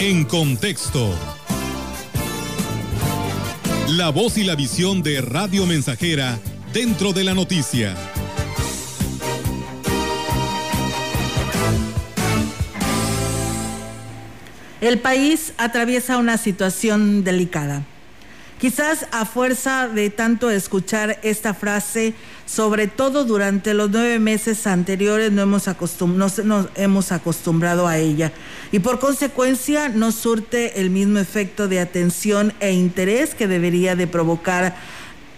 En contexto. La voz y la visión de Radio Mensajera dentro de la noticia. El país atraviesa una situación delicada. Quizás a fuerza de tanto escuchar esta frase, sobre todo durante los nueve meses anteriores, no hemos, nos hemos acostumbrado a ella y por consecuencia no surte el mismo efecto de atención e interés que debería de provocar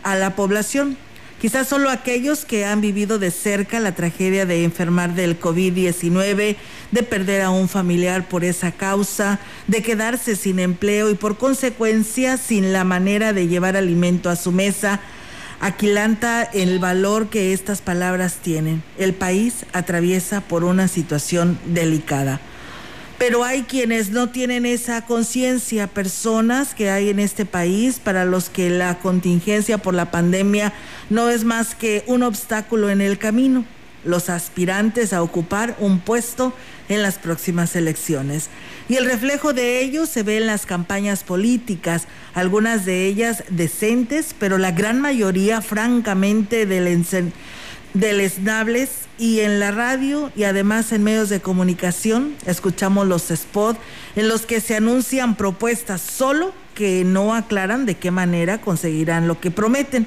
a la población. Quizás solo aquellos que han vivido de cerca la tragedia de enfermar del COVID-19, de perder a un familiar por esa causa, de quedarse sin empleo y por consecuencia sin la manera de llevar alimento a su mesa, aquilanta el valor que estas palabras tienen. El país atraviesa por una situación delicada pero hay quienes no tienen esa conciencia, personas que hay en este país para los que la contingencia por la pandemia no es más que un obstáculo en el camino, los aspirantes a ocupar un puesto en las próximas elecciones. Y el reflejo de ello se ve en las campañas políticas, algunas de ellas decentes, pero la gran mayoría francamente deleznables y en la radio y además en medios de comunicación escuchamos los spots en los que se anuncian propuestas solo que no aclaran de qué manera conseguirán lo que prometen.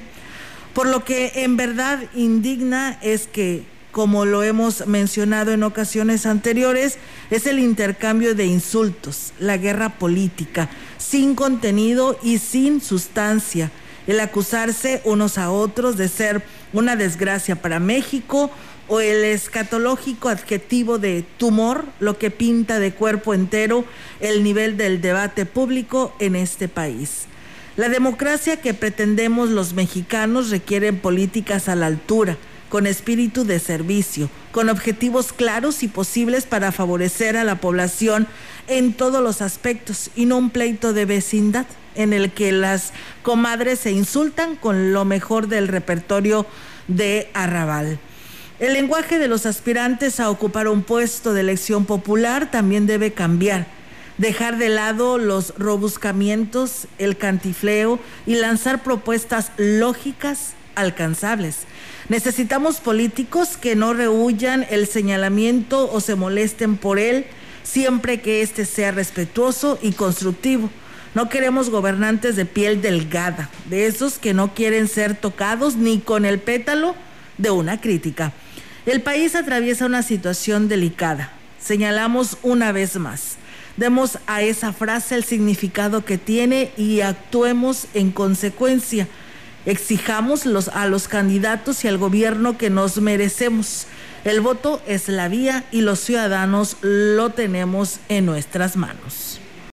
Por lo que en verdad indigna es que, como lo hemos mencionado en ocasiones anteriores, es el intercambio de insultos, la guerra política, sin contenido y sin sustancia, el acusarse unos a otros de ser una desgracia para México, o el escatológico adjetivo de tumor, lo que pinta de cuerpo entero el nivel del debate público en este país. La democracia que pretendemos los mexicanos requiere políticas a la altura, con espíritu de servicio, con objetivos claros y posibles para favorecer a la población en todos los aspectos y no un pleito de vecindad en el que las comadres se insultan con lo mejor del repertorio de Arrabal. El lenguaje de los aspirantes a ocupar un puesto de elección popular también debe cambiar. Dejar de lado los robuscamientos, el cantifleo y lanzar propuestas lógicas alcanzables. Necesitamos políticos que no rehuyan el señalamiento o se molesten por él, siempre que éste sea respetuoso y constructivo. No queremos gobernantes de piel delgada, de esos que no quieren ser tocados ni con el pétalo de una crítica. El país atraviesa una situación delicada. Señalamos una vez más. Demos a esa frase el significado que tiene y actuemos en consecuencia. Exijamos los, a los candidatos y al gobierno que nos merecemos. El voto es la vía y los ciudadanos lo tenemos en nuestras manos.